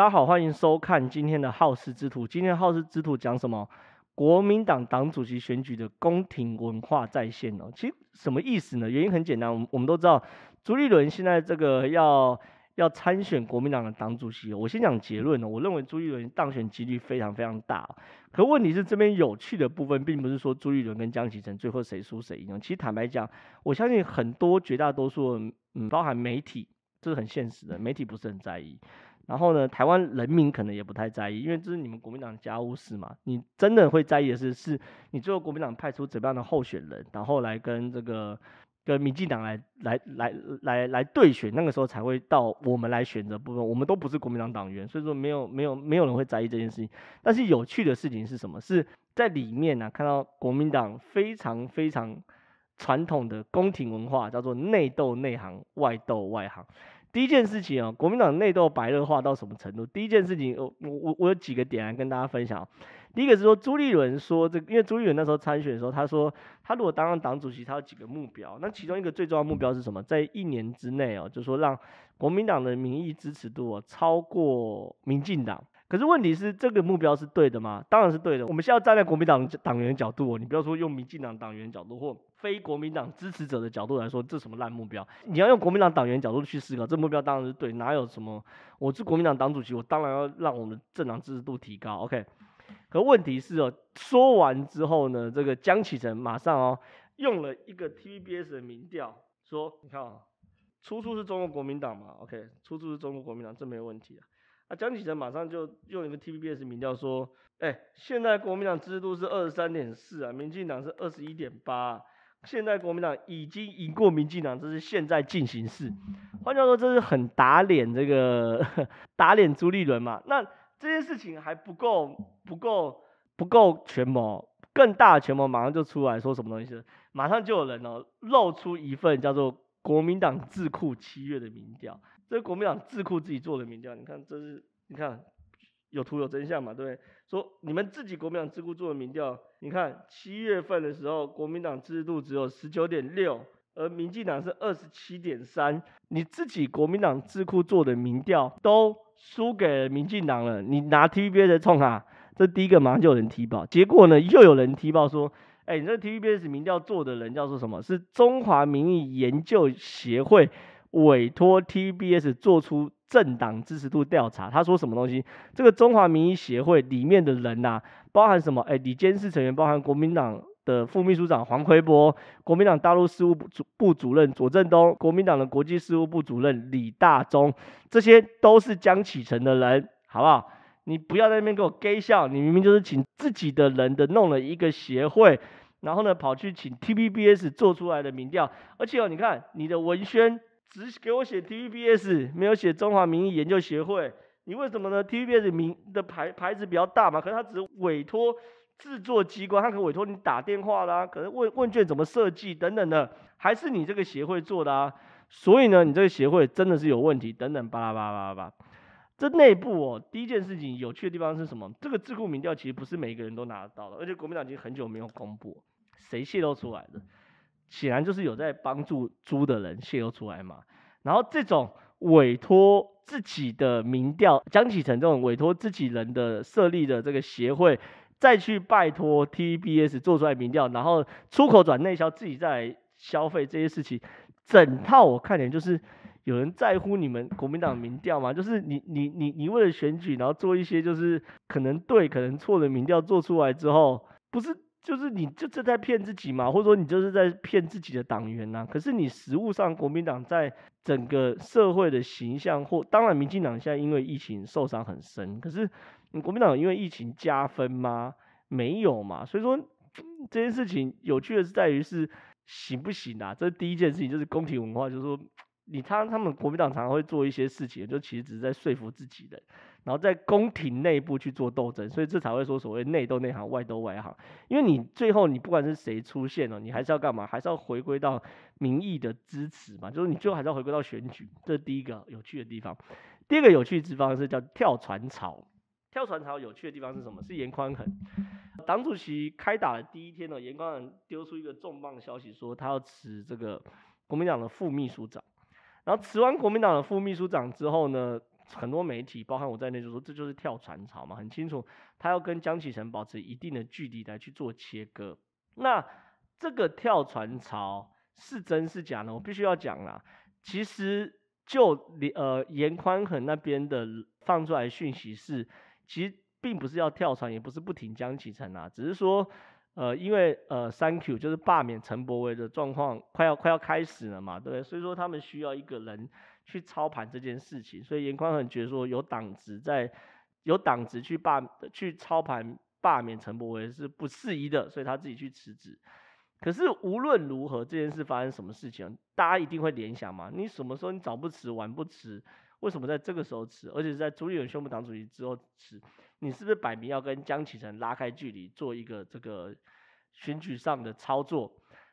大家好，欢迎收看今天的好事之徒。今天的好事之徒讲什么？国民党党主席选举的宫廷文化再现哦。其实什么意思呢？原因很简单，我们我们都知道朱立伦现在这个要要参选国民党的党主席。我先讲结论哦，我认为朱立伦当选几率非常非常大。可问题是这边有趣的部分，并不是说朱立伦跟江启臣最后谁输谁赢。其实坦白讲，我相信很多绝大多数，嗯，包含媒体，这是很现实的，媒体不是很在意。然后呢，台湾人民可能也不太在意，因为这是你们国民党家务事嘛。你真的会在意的是，是你最后国民党派出怎么样的候选人，然后来跟这个跟民进党来来来来来对选，那个时候才会到我们来选择部分。我们都不是国民党党员，所以说没有没有没有人会在意这件事情。但是有趣的事情是什么？是在里面呢、啊，看到国民党非常非常传统的宫廷文化，叫做内斗内行，外斗外行。第一件事情哦，国民党内斗白热化到什么程度？第一件事情，我我我有几个点来跟大家分享。第一个是说，朱立伦说这，因为朱立伦那时候参选的时候，他说他如果当上党主席，他有几个目标。那其中一个最重要目标是什么？在一年之内哦，就是说让国民党的民意支持度哦超过民进党。可是问题是，这个目标是对的吗？当然是对的。我们现在站在国民党党员角度哦，你不要说用民进党党员角度或非国民党支持者的角度来说，这什么烂目标？你要用国民党党员角度去思考，这目标当然是对。哪有什么？我是国民党党主席，我当然要让我们的政党支持度提高。OK。可问题是哦，说完之后呢，这个江启臣马上哦用了一个 TVBS 的民调，说你看啊、出处是中国国民党嘛？OK，出处是中国国民党，这没有问题啊。啊江启臣马上就用一个 TVBS 民调说，哎、现在国民党支持度是二十三点四啊，民进党是二十一点八，现在国民党已经赢过民进党，这是现在进行式。换句话说，这是很打脸这个打脸朱立伦嘛？那这件事情还不够不够不够权谋，更大的权谋马上就出来说什么东西？马上就有人哦露出一份叫做国民党智库七月的民调。这是国民党智库自己做的民调，你看这是，你看有图有真相嘛，对不对？说你们自己国民党智库做的民调，你看七月份的时候，国民党支持度只有十九点六，而民进党是二十七点三，你自己国民党智库做的民调都输给民进党了，你拿 TVBS 的冲啊？这第一个马上就有人踢爆，结果呢又有人踢爆说，哎，你这 TVBS 民调做的人叫做什么？是中华民意研究协会。委托 TBS 做出政党支持度调查，他说什么东西？这个中华民意协会里面的人呐、啊，包含什么？哎，李监事成员包含国民党的副秘书长黄奎波，国民党大陆事务部主部主任左正东，国民党的国际事务部主任李大中，这些都是江启臣的人，好不好？你不要在那边给我 gay 笑，你明明就是请自己的人的弄了一个协会，然后呢跑去请 TBS 做出来的民调，而且哦，你看你的文宣。只给我写 TVBS，没有写中华民意研究协会，你为什么呢？TVBS 名的牌牌子比较大嘛，可是他只委托制作机关，他可委托你打电话啦，可能问问卷怎么设计等等的，还是你这个协会做的啊？所以呢，你这个协会真的是有问题等等巴拉巴拉巴拉巴拉。这内部哦，第一件事情有趣的地方是什么？这个智库民调其实不是每个人都拿得到的，而且国民党已经很久没有公布，谁泄露出来的？显然就是有在帮助租的人泄露出来嘛，然后这种委托自己的民调，江启臣这种委托自己人的设立的这个协会，再去拜托 TBS 做出来民调，然后出口转内销，自己再来消费这些事情，整套我看点就是有人在乎你们国民党民调吗？就是你你你你为了选举，然后做一些就是可能对可能错的民调做出来之后，不是。就是你就这在骗自己嘛，或者说你就是在骗自己的党员呐、可是你实务上，国民党在整个社会的形象，或当然民进党现在因为疫情受伤很深，可是你国民党因为疫情加分吗？没有嘛。所以说这件事情有趣的是在于是行不行啊？这第一件事情，就是宫廷文化，就是说你他他们国民党常常会做一些事情，就其实只是在说服自己的。然后在宫廷内部去做斗争，所以这才会说所谓内斗内行，外斗外行。因为你最后你不管是谁出现了，你还是要干嘛？还是要回归到民意的支持嘛？就是你最后还是要回归到选举，这是第一个有趣的地方。第二个有趣的地方是叫跳船潮。跳船潮有趣的地方是什么？是严宽恒。党主席开打的第一天呢，严宽恒丢出一个重磅消息，说他要辞这个国民党的副秘书长。然后辞完国民党的副秘书长之后呢？很多媒体，包含我在内，就说这就是跳船潮嘛，很清楚，他要跟江启臣保持一定的距离来去做切割。那这个跳船潮是真是假呢？我必须要讲啦。其实就呃严宽恒那边的放出来的讯息是，其实并不是要跳船，也不是不挺江启臣啊，只是说。呃，因为呃，三 Q 就是罢免陈柏惟的状况快要快要开始了嘛，对不对？所以说他们需要一个人去操盘这件事情，所以严宽很觉得说有党职在，有党职去罢去操盘罢免陈柏惟是不适宜的，所以他自己去辞职。可是无论如何，这件事发生什么事情，大家一定会联想嘛，你什么时候你早不辞晚不辞，为什么在这个时候辞，而且是在朱立伦宣布党主席之后辞？你是不是摆明要跟江启臣拉开距离，做一个这个选举上的操作？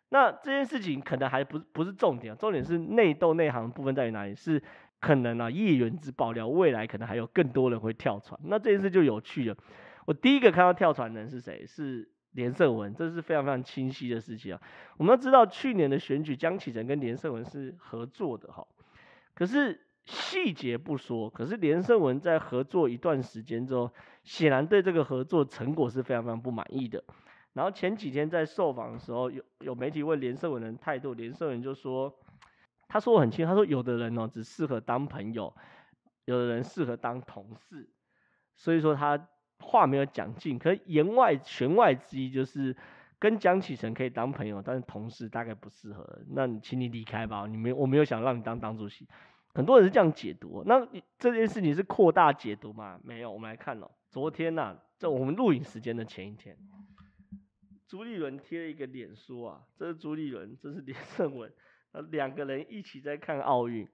那这件事情可能还不不是重点，重点是内斗内行的部分在于哪里？是可能啊，叶元之爆料，未来可能还有更多人会跳船。那这件事就有趣了。我第一个看到跳船人是谁？是连胜文，这是非常非常清晰的事情啊。我们都知道去年的选举，江启臣跟连胜文是合作的哈，可是。细节不说，可是连胜文在合作一段时间之后，显然对这个合作成果是非常非常不满意的。然后前几天在受访的时候，有有媒体问连胜文的态度，连胜文就说，他说我很清楚，他说有的人哦只适合当朋友，有的人适合当同事，所以说他话没有讲尽，可言外弦外之意就是跟江启臣可以当朋友，但是同事大概不适合，那你请你离开吧，你没我没有想让你当党主席。很多人是这样解读，那这件事情是扩大解读吗？没有，我们来看哦。昨天呐、啊，在我们录影时间的前一天，朱立伦贴了一个脸书啊，这是朱立伦，这是 连胜文，两个人一起在看奥运。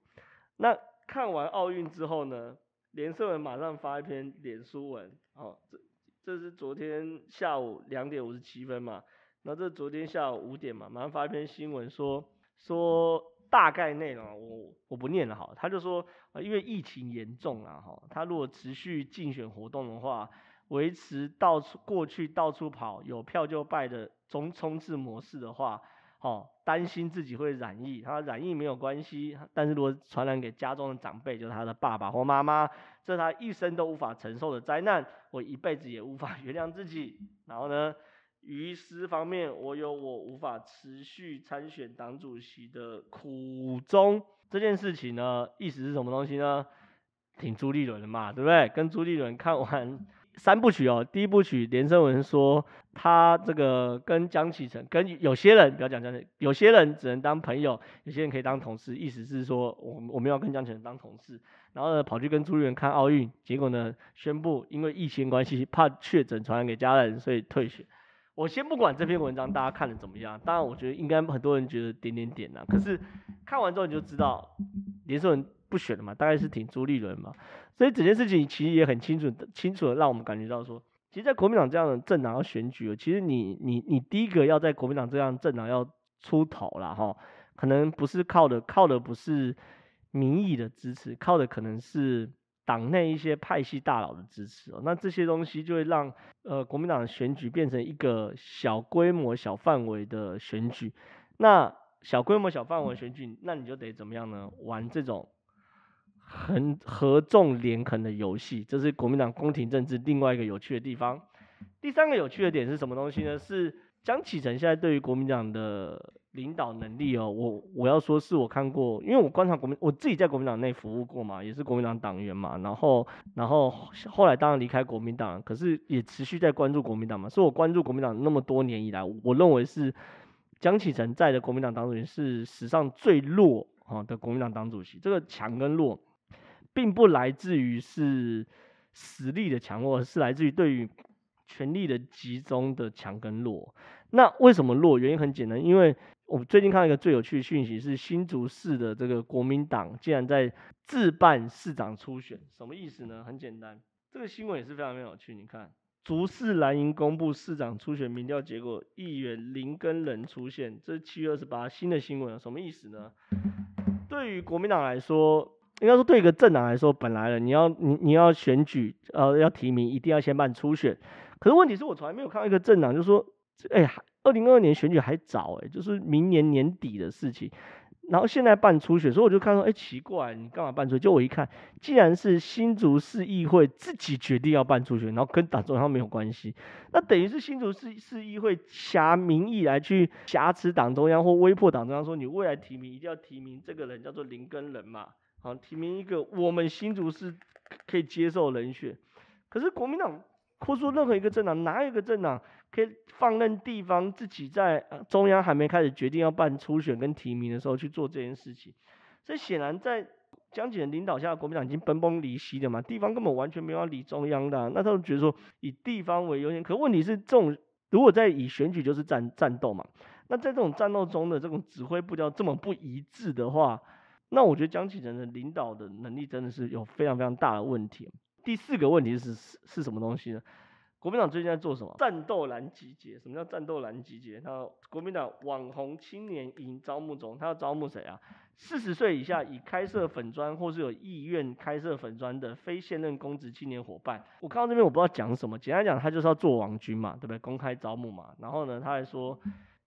那看完奥运之后呢，连胜文马上发一篇脸书文，哦，这这是昨天下午两点五十七分嘛，那这昨天下午五点嘛，马上发一篇新闻说说。大概内容我我不念了哈，他就说，因为疫情严重啊哈，他如果持续竞选活动的话，维持到处过去到处跑，有票就败的中冲刺模式的话，哦，担心自己会染疫，他染疫没有关系，但是如果传染给家中的长辈，就是他的爸爸或妈妈，这是他一生都无法承受的灾难，我一辈子也无法 原谅自己，然后呢？于私方面，我有我无法持续参选党主席的苦衷。这件事情呢，意思是什么东西呢？挺朱立伦的嘛，对不对？跟朱立伦看完三部曲哦，第一部曲连胜文说他这个跟江启臣，跟有些人不要讲江启臣，有些人只能当朋友，有些人可以当同事，意思是说我我们要跟江启臣当同事。然后呢，跑去跟朱立伦看奥运，结果呢，宣布因为疫情关系，怕确诊传染给家人，所以退选。我先不管这篇文章大家看的怎么样，当然我觉得应该很多人觉得点点点呐。可是看完之后你就知道，连胜文不选了嘛，大概是挺朱立伦嘛。所以整件事情其实也很清楚，清楚的让我们感觉到说，其实，在国民党这样的政党要选举，其实你你你第一个要在国民党这样政党要出头了哈，可能不是靠的靠的不是民意的支持，靠的可能是。党内一些派系大佬的支持哦，那这些东西就会让呃国民党的选举变成一个小规模、小范围的选举。那小规模、小范围选举，那你就得怎么样呢？玩这种很合纵连横的游戏，这是国民党宫廷政治另外一个有趣的地方。第三个有趣的点是什么东西呢？是江启臣现在对于国民党的。领导能力哦，我我要说是我看过，因为我观察国民，我自己在国民党内服务过嘛，也是国民党党员嘛，然后然后后来当然离开国民党，可是也持续在关注国民党嘛，所以我关注国民党那么多年以来，我认为是江启臣在的国民党党主席是史上最弱啊的国民党党主席，这个强跟弱，并不来自于是实力的强弱，而是来自于对于权力的集中的强跟弱。那为什么弱？原因很简单，因为。我最近看到一个最有趣的讯息，是新竹市的这个国民党竟然在自办市长初选，什么意思呢？很简单，这个新闻也是非常非常有趣。你看，竹市蓝营公布市长初选民调结果，议员林根仁出现，这是七月二十八新的新闻，什么意思呢？对于国民党来说，应该说对一个政党来说，本来了你要你你要选举，呃，要提名，一定要先办初选。可是问题是我从来没有看到一个政党就说，哎呀。二零二二年选举还早哎，就是明年年底的事情。然后现在办初选，所以我就看到，哎，奇怪，你干嘛办初选？就我一看，既然是新竹市议会自己决定要办初选，然后跟党中央没有关系，那等于是新竹市市议会挟民意来去挟持党中央或威迫党中央，说你未来提名一定要提名这个人叫做林根仁嘛，好，提名一个我们新竹市可以接受人选。可是国民党或说任何一个政党，哪有一个政党？可以放任地方自己在中央还没开始决定要办初选跟提名的时候去做这件事情，所以显然在江启臣领导下国民党已经分崩离析了嘛，地方根本完全没有要理中央的，那他们觉得说以地方为优先，可问题是这种如果在以选举就是战战斗嘛，那在这种战斗中的这种指挥步调这么不一致的话，那我觉得江启臣的领导的能力真的是有非常非常大的问题。第四个问题是是什么东西呢？国民党最近在做什么？战斗蓝集结。什么叫战斗蓝集结？他国民党网红青年营招募中，他要招募谁啊？四十岁以下已开设粉专或是有意愿开设粉专的非现任公职青年伙伴。我看到这边我不知道讲什么，简单讲他就是要做网军嘛，对不对？公开招募嘛。然后呢，他还说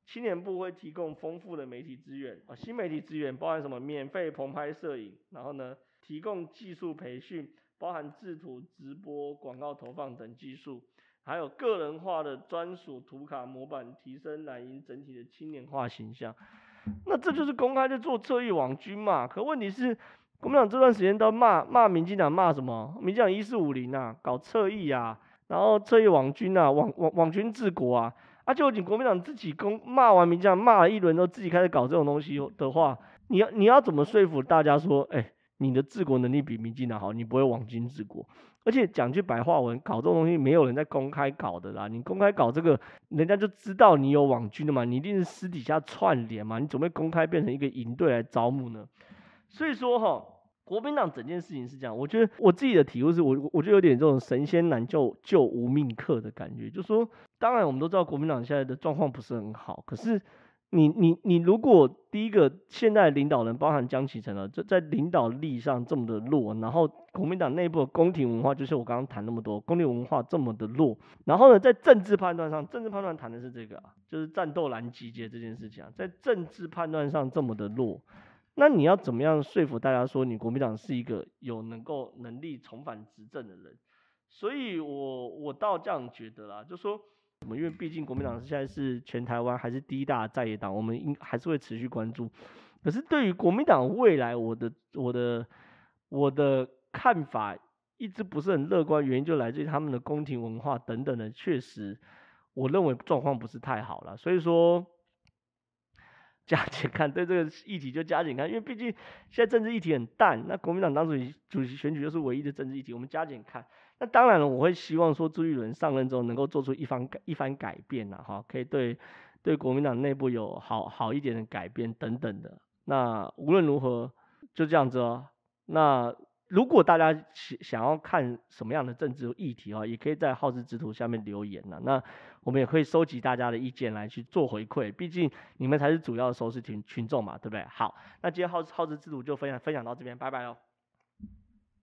青年部会提供丰富的媒体资源啊，新媒体资源包含什么？免费棚拍摄影，然后呢，提供技术培训，包含制图、直播、广告投放等技术。还有个人化的专属图卡模板，提升蓝营整体的青年化形象。那这就是公开在做侧翼网军嘛？可问题是，国民党这段时间都骂骂民进党骂什么？民进党一四五零啊，搞侧翼啊，然后侧翼网军啊，网网网军治国啊。啊，就你国民党自己公骂完民进党骂了一轮之后，自己开始搞这种东西的话，你要你要怎么说服大家说，哎、你的治国能力比民进党好，你不会网军治国？而且讲句白话文，搞这种东西没有人在公开搞的啦。你公开搞这个，人家就知道你有网军的嘛。你一定是私底下串联嘛。你准备公开变成一个营队来招募呢？所以说哈，国民党整件事情是这样。我觉得我自己的体悟是我，我觉得有点这种神仙难救救无命客的感觉。就是说，当然我们都知道国民党现在的状况不是很好，可是。你你你如果第一个现在领导人包含江启成了，就在领导力上这么的弱，然后国民党内部的宫廷文化就是我刚刚谈那么多，宫廷文化这么的弱，然后呢，在政治判断上，政治判断谈的是这个啊，就是战斗蓝集结这件事情啊，在政治判断上这么的弱，那你要怎么样说服大家说你国民党是一个有能够能力重返执政的人？所以我我倒这样觉得啦，就说。因为毕竟国民党现在是全台湾还是第一大在野党，我们应还是会持续关注。可是对于国民党未来，我的我的我的看法一直不是很乐观，原因就来自于他们的宫廷文化等等的，确实我认为状况不是太好了。所以说 加紧看，对这个议题就加紧看，因为毕竟现在政治议题很淡，那国民党党主席主席选举就是唯一的政治议题，我们加紧看。那当然了，我会希望说朱立伦上任之后能够做出一番改一番改变呐，哈，可以对对国民党内部有好好一点的改变等等的。那无论如何，就这样子哦。那如果大家想想要看什么样的政治议题啊，也可以在皓事之徒下面留言呐。那我们也可以收集大家的意见来去做回馈，毕竟你们才是主要的收视群群众嘛，对不对？好，那今天皓事之徒就分享分享到这边，拜拜喽。